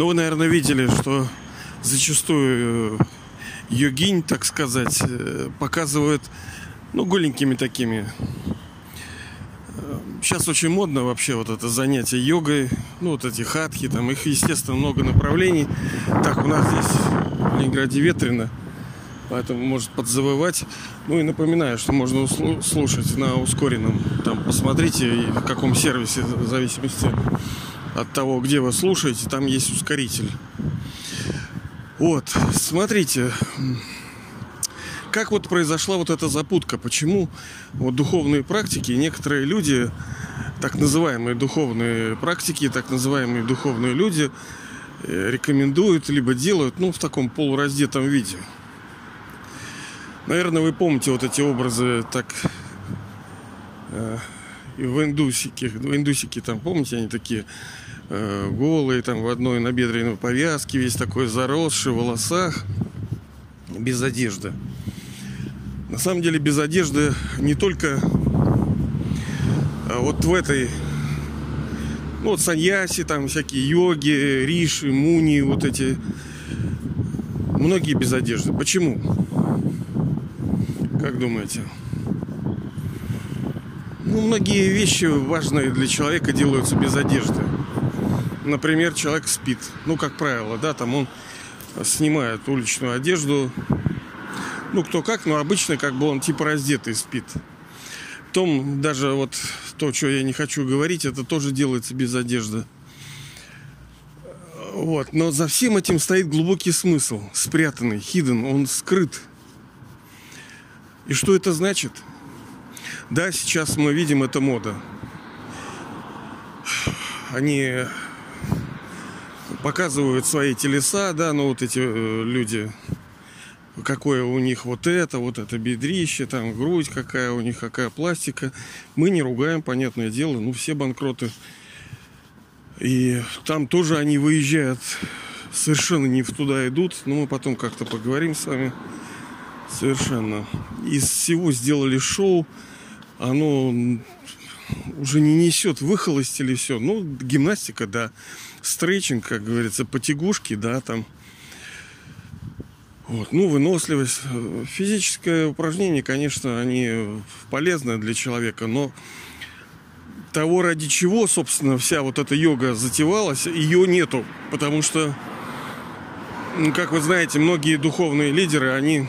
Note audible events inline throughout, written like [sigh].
Ну, вы, наверное, видели, что зачастую э, йогинь, так сказать, э, показывают, ну, голенькими такими. Сейчас очень модно вообще вот это занятие йогой, ну, вот эти хатки, там их, естественно, много направлений. Так, у нас здесь в Ленинграде ветрено, поэтому может подзавывать. Ну и напоминаю, что можно слушать на ускоренном. Там посмотрите, в каком сервисе, в зависимости от того, где вы слушаете, там есть ускоритель. Вот, смотрите, как вот произошла вот эта запутка, почему вот духовные практики, некоторые люди, так называемые духовные практики, так называемые духовные люди э, рекомендуют либо делают, ну, в таком полураздетом виде. Наверное, вы помните вот эти образы так э, в индусике, в индусике там, помните, они такие э, голые, там в одной набедренной повязке, весь такой заросший в волосах, без одежды. На самом деле без одежды не только а вот в этой ну вот саньяси, там всякие йоги, риши, муни, вот эти многие без одежды. Почему? Как думаете? Ну, многие вещи важные для человека делаются без одежды. Например, человек спит. Ну, как правило, да, там он снимает уличную одежду, ну, кто как, но обычно как бы он типа раздетый спит. Том даже вот то, что я не хочу говорить, это тоже делается без одежды. Вот. Но за всем этим стоит глубокий смысл, спрятанный, hidden, он скрыт. И что это значит? Да, сейчас мы видим, это мода. Они показывают свои телеса, да, ну вот эти э, люди какое у них вот это, вот это бедрище, там грудь какая у них, какая пластика. Мы не ругаем, понятное дело, ну все банкроты. И там тоже они выезжают, совершенно не в туда идут, но мы потом как-то поговорим с вами. Совершенно. Из всего сделали шоу, оно уже не несет выхолостили все. Ну, гимнастика, да. Стретчинг, как говорится, потягушки, да, там вот. Ну, выносливость. Физическое упражнение, конечно, они полезны для человека, но того, ради чего, собственно, вся вот эта йога затевалась, ее нету. Потому что, ну, как вы знаете, многие духовные лидеры, они,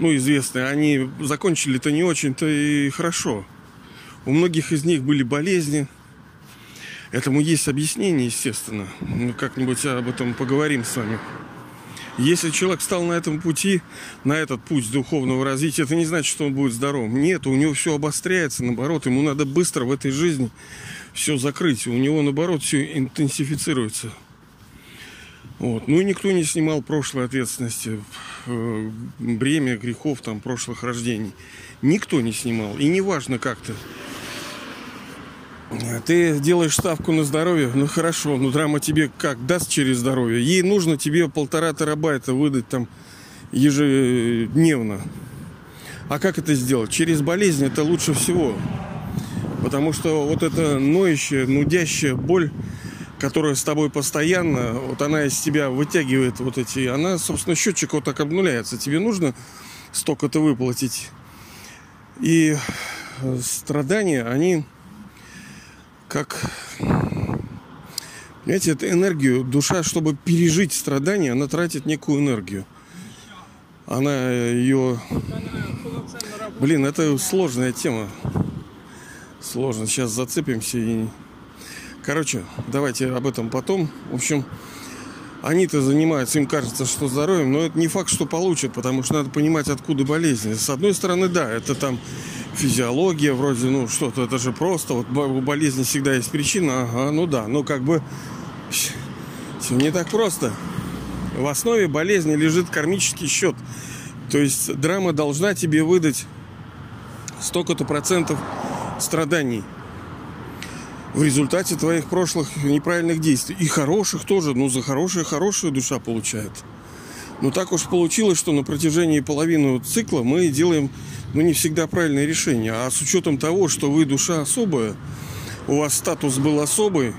ну, известные, они закончили-то не очень-то и хорошо. У многих из них были болезни. Этому есть объяснение, естественно. Мы как-нибудь об этом поговорим с вами. Если человек стал на этом пути, на этот путь духовного развития, это не значит, что он будет здоровым. Нет, у него все обостряется, наоборот, ему надо быстро в этой жизни все закрыть. У него, наоборот, все интенсифицируется. Вот. Ну и никто не снимал прошлой ответственности, э, бремя грехов там прошлых рождений. Никто не снимал. И неважно как-то. Ты делаешь ставку на здоровье, ну хорошо, но драма тебе как даст через здоровье? Ей нужно тебе полтора терабайта выдать там ежедневно. А как это сделать? Через болезнь это лучше всего. Потому что вот эта ноющая, нудящая боль, которая с тобой постоянно, вот она из тебя вытягивает вот эти, она, собственно, счетчик вот так обнуляется. Тебе нужно столько-то выплатить. И страдания, они как... Понимаете, это энергию, душа, чтобы пережить страдания, она тратит некую энергию. Она ее... Блин, это сложная тема. Сложно. Сейчас зацепимся и... Короче, давайте об этом потом. В общем, они-то занимаются, им кажется, что здоровьем, но это не факт, что получат, потому что надо понимать, откуда болезнь. С одной стороны, да, это там физиология вроде, ну что-то, это же просто, вот у болезни всегда есть причина, ага, ну да, ну как бы все не так просто. В основе болезни лежит кармический счет. То есть драма должна тебе выдать столько-то процентов страданий в результате твоих прошлых неправильных действий. И хороших тоже, ну за хорошее хорошая душа получает. Но так уж получилось, что на протяжении половины цикла мы делаем ну, не всегда правильное решение. А с учетом того, что вы душа особая, у вас статус был особый,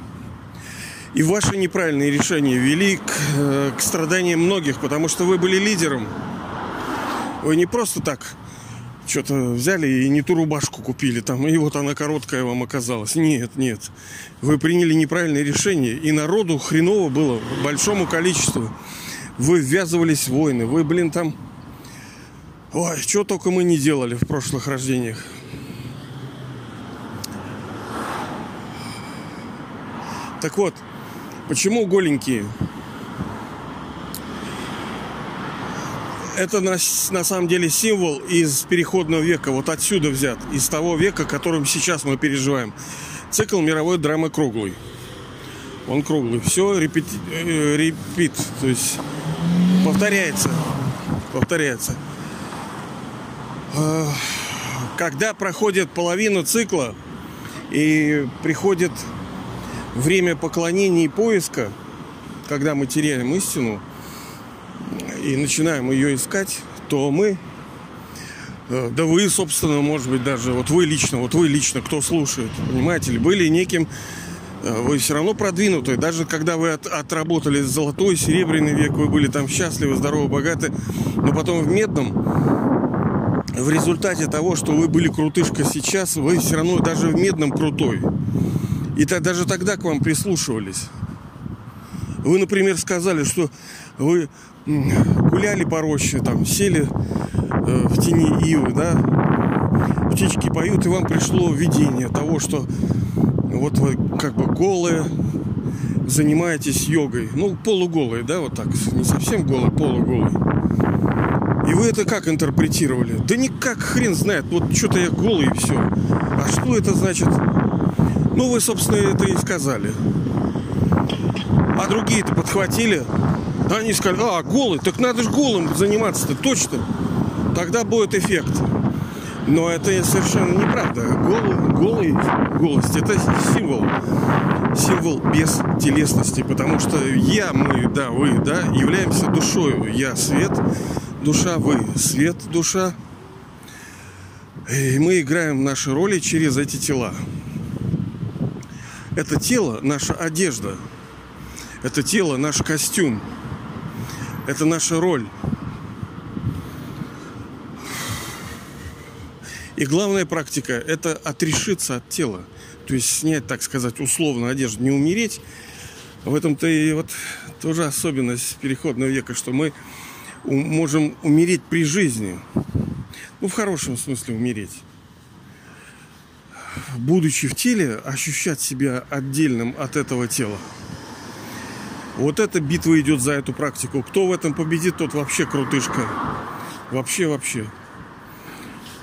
И ваши неправильные решения вели к, э, к страданиям многих, потому что вы были лидером. Вы не просто так что-то взяли и не ту рубашку купили там, и вот она короткая вам оказалась. Нет, нет. Вы приняли неправильное решение, и народу хреново было большому количеству. Вы ввязывались в войны, вы, блин, там... Ой, что только мы не делали в прошлых рождениях. Так вот, почему голенькие? Это на, на самом деле символ из переходного века, вот отсюда взят, из того века, которым сейчас мы переживаем. Цикл мировой драмы круглый. Он круглый. Все репет, э, репит, то есть повторяется. Повторяется. А, когда проходит половина цикла и приходит время поклонения и поиска, когда мы теряем истину и начинаем ее искать, то мы, э, да вы, собственно, может быть, даже, вот вы лично, вот вы лично, кто слушает, понимаете ли, были неким, э, вы все равно продвинутые, даже когда вы от, отработали золотой, серебряный век, вы были там счастливы, здоровы, богаты, но потом в медном, в результате того, что вы были крутышка сейчас, вы все равно даже в медном крутой. И так, даже тогда к вам прислушивались. Вы, например, сказали, что вы гуляли по роще, там, сели э, в тени ивы, да, птички поют, и вам пришло видение того, что вот вы как бы голые, занимаетесь йогой. Ну, полуголые, да, вот так, не совсем голые, полуголые. И вы это как интерпретировали? Да никак, хрен знает, вот что-то я голый и все. А что это значит? Ну, вы, собственно, это и сказали. А другие-то подхватили. Они сказали, а, голый, так надо же голым заниматься-то, точно. Тогда будет эффект. Но это совершенно неправда. Голый, голый, голость – это символ. Символ без телесности. Потому что я, мы, да, вы, да, являемся душою. Я свет, душа, вы свет, душа. И мы играем наши роли через эти тела. Это тело – наша одежда. Это тело – наш костюм. Это наша роль. И главная практика – это отрешиться от тела. То есть снять, так сказать, условно одежду, не умереть. В этом-то и вот тоже особенность переходного века, что мы можем умереть при жизни. Ну, в хорошем смысле умереть будучи в теле, ощущать себя отдельным от этого тела. Вот эта битва идет за эту практику. Кто в этом победит, тот вообще крутышка. Вообще, вообще.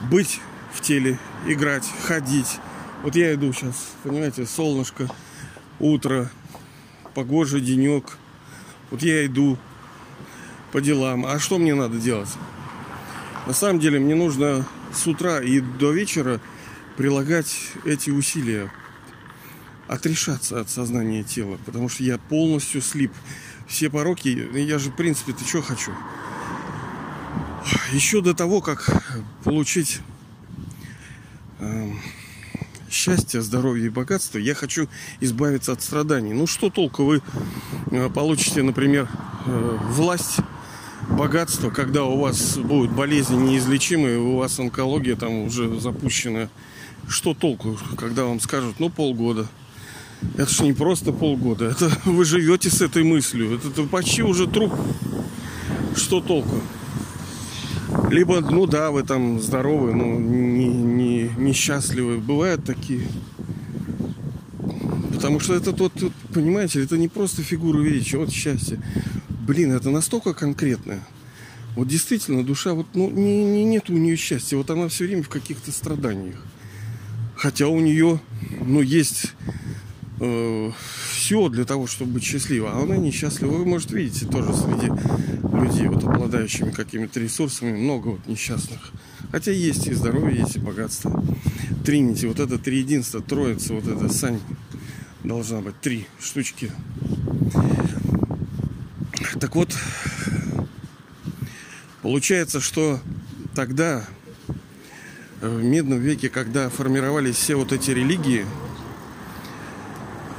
Быть в теле, играть, ходить. Вот я иду сейчас, понимаете, солнышко, утро, погожий денек. Вот я иду по делам. А что мне надо делать? На самом деле мне нужно с утра и до вечера прилагать эти усилия, отрешаться от сознания тела, потому что я полностью слип. Все пороки, я же, в принципе, ты что хочу? Еще до того, как получить э, счастье, здоровье и богатство, я хочу избавиться от страданий. Ну что толку вы э, получите, например, э, власть, богатство, когда у вас будут болезни неизлечимые, у вас онкология там уже запущена что толку, когда вам скажут, ну, полгода. Это же не просто полгода. Это [laughs] вы живете с этой мыслью. Это, это почти уже труп. Что толку? Либо, ну да, вы там здоровы, но не, не, несчастливы. Бывают такие. Потому что это тот, тот, понимаете, это не просто фигура величия, вот счастье. Блин, это настолько конкретное. Вот действительно, душа, вот, ну, не, не, нет у нее счастья. Вот она все время в каких-то страданиях. Хотя у нее, ну, есть э, все для того, чтобы быть счастливой. А она несчастлива. Вы, может, видите тоже среди людей, вот обладающими какими-то ресурсами, много вот несчастных. Хотя есть и здоровье, есть и богатство. Тринити, вот это три единства, троица, вот это сань должна быть три штучки. Так вот, получается, что тогда в медном веке, когда формировались все вот эти религии,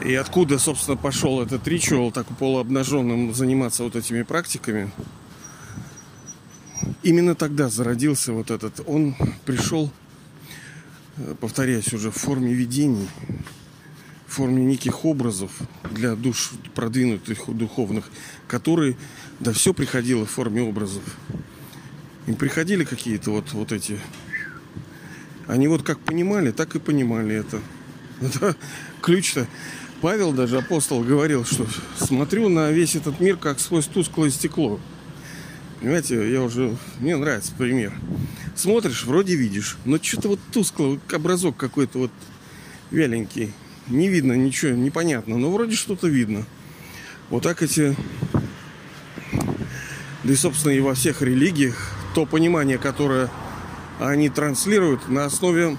И откуда, собственно, пошел этот ритуал так полуобнаженным заниматься вот этими практиками. Именно тогда зародился вот этот. Он пришел, э, повторяюсь уже, в форме видений, в форме неких образов для душ продвинутых духовных, которые, да все приходило в форме образов. Им приходили какие-то вот, вот эти... Они вот как понимали, так и понимали это. [laughs] это ключ-то. Павел даже, апостол, говорил, что смотрю на весь этот мир как сквозь тусклое стекло. Понимаете, я уже... Мне нравится пример. Смотришь, вроде видишь, но что-то вот тускло, образок какой-то вот вяленький. Не видно ничего, непонятно, но вроде что-то видно. Вот так эти... Да и, собственно, и во всех религиях то понимание, которое они транслируют на основе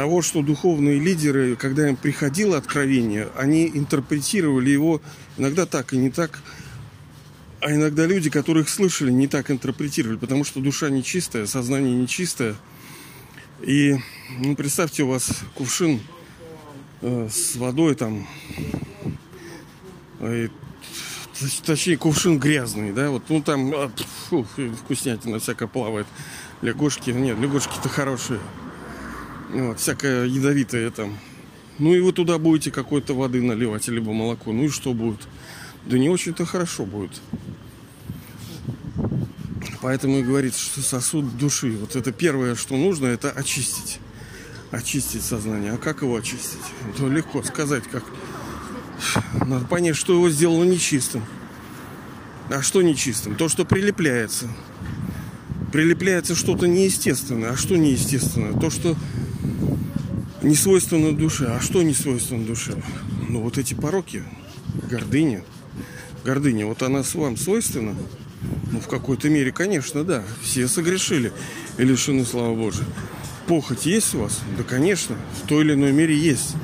того, что духовные лидеры, когда им приходило откровение, они интерпретировали его иногда так и не так, а иногда люди, которых слышали, не так интерпретировали, потому что душа нечистая, сознание нечистое. И ну, представьте, у вас кувшин э, с водой там, э, точнее кувшин грязный, да, вот, ну там а, фу, вкуснятина всякая плавает. Лягушки, нет, лягушки-то хорошие. Вот, всякое ядовитое там. Ну и вы туда будете какой-то воды наливать, либо молоко. Ну и что будет? Да не очень-то хорошо будет. Поэтому и говорится, что сосуд души. Вот это первое, что нужно, это очистить. Очистить сознание. А как его очистить? То легко сказать, как надо понять, что его сделало нечистым. А что нечистым? То, что прилепляется. Прилепляется что-то неестественное. А что неестественное? То, что не свойственно душе. А что не свойственно душе? Ну, вот эти пороки, гордыня. Гордыня, вот она с вам свойственна? Ну, в какой-то мере, конечно, да. Все согрешили и лишены слава Божия. Похоть есть у вас? Да, конечно, в той или иной мере есть.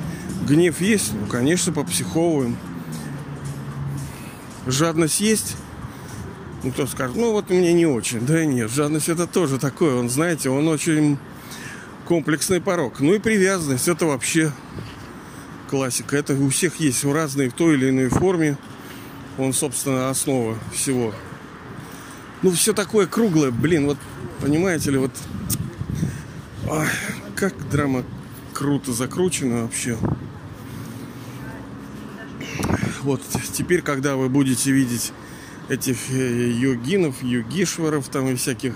Гнев есть? Ну, конечно, попсиховываем. Жадность есть? Ну, кто скажет, ну, вот мне не очень. Да нет, жадность это тоже такое. Он, знаете, он очень комплексный порог. Ну и привязанность, это вообще классика. Это у всех есть в разной, в той или иной форме. Он, собственно, основа всего. Ну, все такое круглое, блин, вот, понимаете ли, вот... Ой, как драма круто закручена вообще вот теперь, когда вы будете видеть этих э, йогинов, йогишваров там и всяких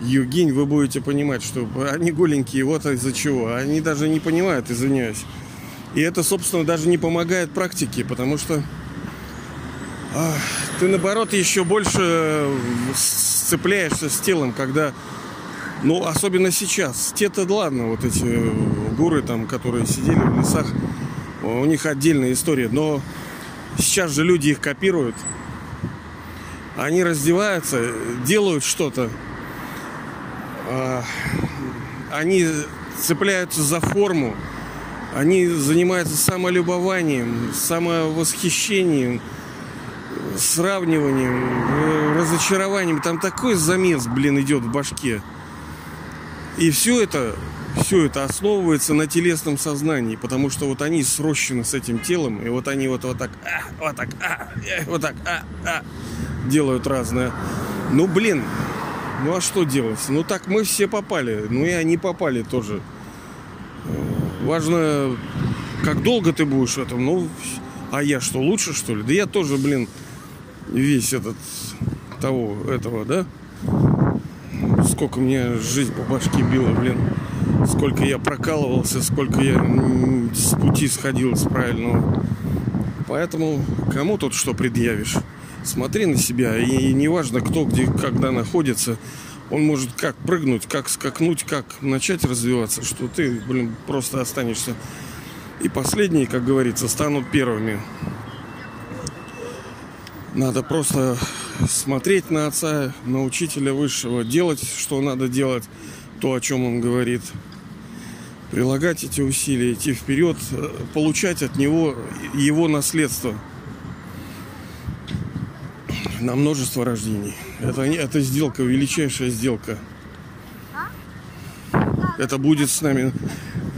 йогинь, вы будете понимать, что они голенькие, вот из-за чего. Они даже не понимают, извиняюсь. И это, собственно, даже не помогает практике, потому что а, ты, наоборот, еще больше сцепляешься с телом, когда, ну, особенно сейчас. Те-то, ладно, вот эти гуры там, которые сидели в лесах, у них отдельная история. Но сейчас же люди их копируют. Они раздеваются, делают что-то. А, они цепляются за форму. Они занимаются самолюбованием, самовосхищением, сравниванием, разочарованием. Там такой замес, блин, идет в башке. И все это все это основывается на телесном сознании, потому что вот они срощены с этим телом, и вот они вот, вот так, а, вот так, а, э, вот так, а, а, делают разное. Ну, блин, ну а что делать? Ну так мы все попали, ну и они попали тоже. Важно, как долго ты будешь в этом, ну, а я что, лучше что ли? Да я тоже, блин, весь этот, того, этого, да? Сколько мне жизнь по башке била, блин сколько я прокалывался, сколько я с пути сходил с правильного. Поэтому кому тут что предъявишь? Смотри на себя, и неважно, кто где, когда находится, он может как прыгнуть, как скакнуть, как начать развиваться, что ты, блин, просто останешься. И последние, как говорится, станут первыми. Надо просто смотреть на отца, на учителя высшего, делать, что надо делать, то, о чем он говорит – прилагать эти усилия, идти вперед, получать от него его наследство на множество рождений. Это, это сделка, величайшая сделка. Это будет с нами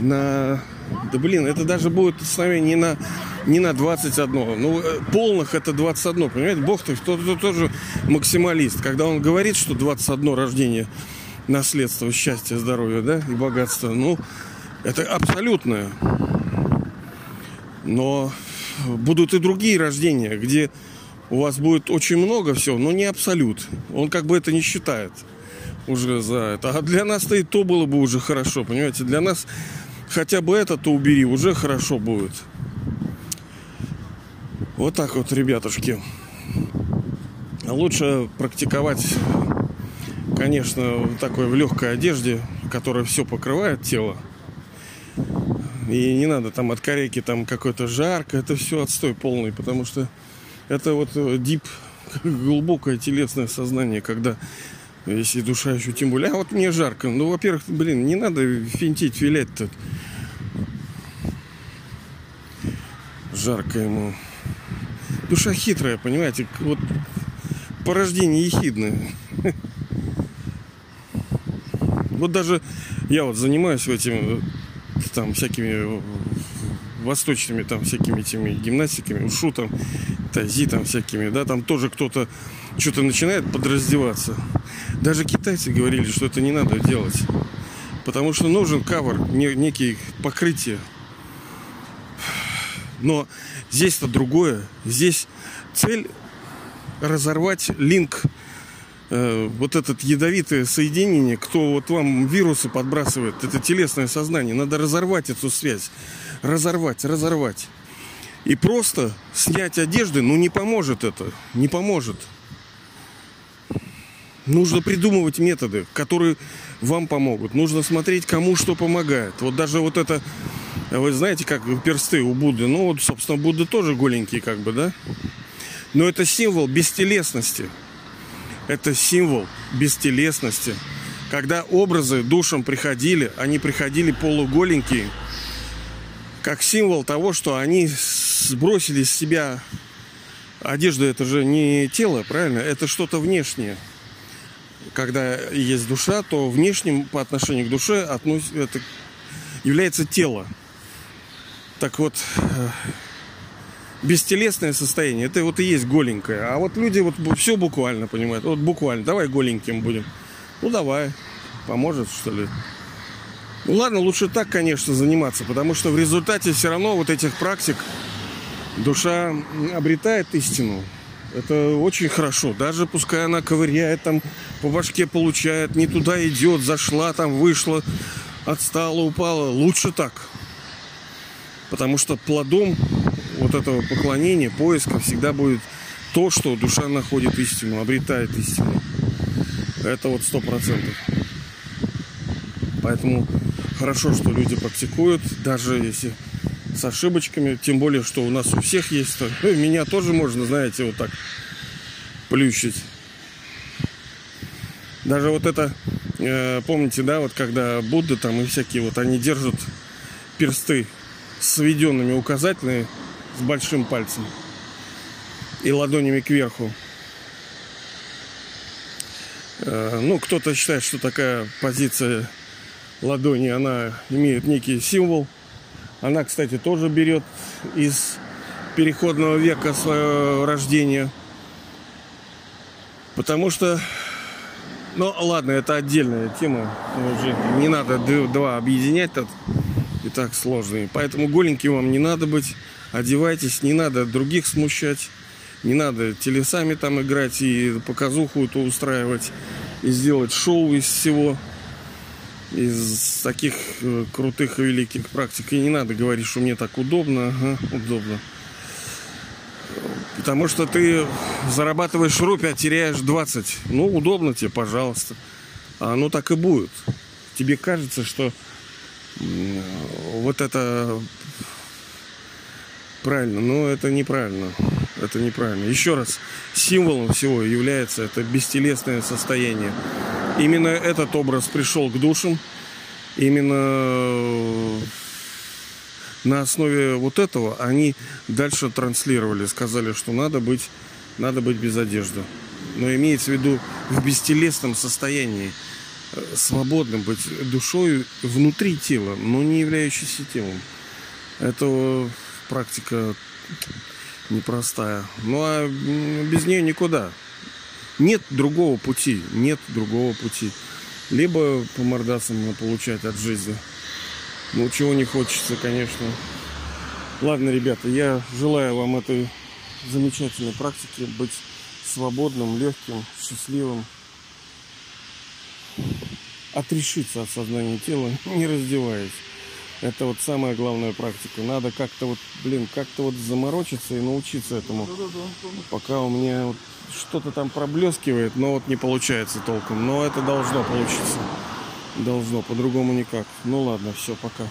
на Да блин, это даже будет основание не на, не на 21. Ну, э, полных это 21, понимаете? Бог-то кто-то тоже максималист. Когда он говорит, что 21 рождение наследство счастья, здоровья, да, и богатства, ну, это абсолютное. Но будут и другие рождения, где у вас будет очень много всего, но не абсолют. Он как бы это не считает уже за это. А для нас-то и то было бы уже хорошо, понимаете? Для нас хотя бы это-то убери, уже хорошо будет. Вот так вот, ребятушки. Лучше практиковать, конечно, такой в легкой одежде, которая все покрывает тело. И не надо там от корейки там какой-то жарко, это все отстой полный, потому что это вот дип, [laughs] глубокое телесное сознание, когда если душа еще тем более. А вот мне жарко. Ну, во-первых, блин, не надо финтить, вилять-то. Жарко ему. Душа хитрая, понимаете? Вот порождение ехидное. [laughs] Вот даже я вот занимаюсь этим там всякими восточными там всякими этими гимнастиками, ушу там, тази там всякими, да, там тоже кто-то что-то начинает подраздеваться. Даже китайцы говорили, что это не надо делать. Потому что нужен кавер, некий покрытие. Но здесь-то другое. Здесь цель разорвать линк э, вот этот ядовитое соединение, кто вот вам вирусы подбрасывает, это телесное сознание, надо разорвать эту связь, разорвать, разорвать. И просто снять одежды, ну не поможет это, не поможет. Нужно придумывать методы, которые вам помогут. Нужно смотреть, кому что помогает. Вот даже вот это, вы знаете, как персты у Будды. Ну, вот, собственно, Будда тоже голенький, как бы, да? Но это символ бестелесности. Это символ бестелесности. Когда образы душам приходили, они приходили полуголенькие, как символ того, что они сбросили с себя одежду. Это же не тело, правильно? Это что-то внешнее когда есть душа, то внешним по отношению к душе относ... это является тело. Так вот, э, бестелесное состояние, это вот и есть голенькое. А вот люди вот все буквально понимают. Вот буквально, давай голеньким будем. Ну давай, поможет что ли. Ну ладно, лучше так, конечно, заниматься, потому что в результате все равно вот этих практик душа обретает истину. Это очень хорошо. Даже пускай она ковыряет, там по башке получает, не туда идет, зашла, там вышла, отстала, упала. Лучше так. Потому что плодом вот этого поклонения, поиска всегда будет то, что душа находит истину, обретает истину. Это вот сто процентов. Поэтому хорошо, что люди практикуют, даже если с ошибочками, тем более, что у нас у всех есть. Ну, меня тоже можно, знаете, вот так плющить. Даже вот это, э, помните, да, вот когда Будды там и всякие вот, они держат персты сведенными указательными с большим пальцем и ладонями кверху. Э, ну, кто-то считает, что такая позиция ладони, она имеет некий символ – она, кстати, тоже берет из переходного века свое рождение. Потому что, ну ладно, это отдельная тема. Уже не надо два объединять тут. И так сложно. Поэтому голеньким вам не надо быть. Одевайтесь, не надо других смущать. Не надо телесами там играть и показуху эту устраивать. И сделать шоу из всего из таких э, крутых и великих практик. И не надо говорить, что мне так удобно. Ага, удобно. Потому что ты зарабатываешь рупи, а теряешь 20. Ну, удобно тебе, пожалуйста. А оно так и будет. Тебе кажется, что вот это правильно, но это неправильно. Это неправильно. Еще раз, символом всего является это бестелесное состояние. Именно этот образ пришел к душам. Именно э, на основе вот этого они дальше транслировали, сказали, что надо быть, надо быть без одежды. Но имеется в виду в бестелесном состоянии, э, свободным быть душой внутри тела, но не являющейся телом. Это практика непростая. Ну а без нее никуда. Нет другого пути. Нет другого пути. Либо по мордасам получать от жизни. Ну, чего не хочется, конечно. Ладно, ребята, я желаю вам этой замечательной практики быть свободным, легким, счастливым. Отрешиться от сознания тела, не раздеваясь. Это вот самая главная практика. Надо как-то вот, блин, как-то вот заморочиться и научиться этому. Пока у меня вот что-то там проблескивает, но вот не получается толком. Но это должно получиться. Должно, по-другому никак. Ну ладно, все, пока.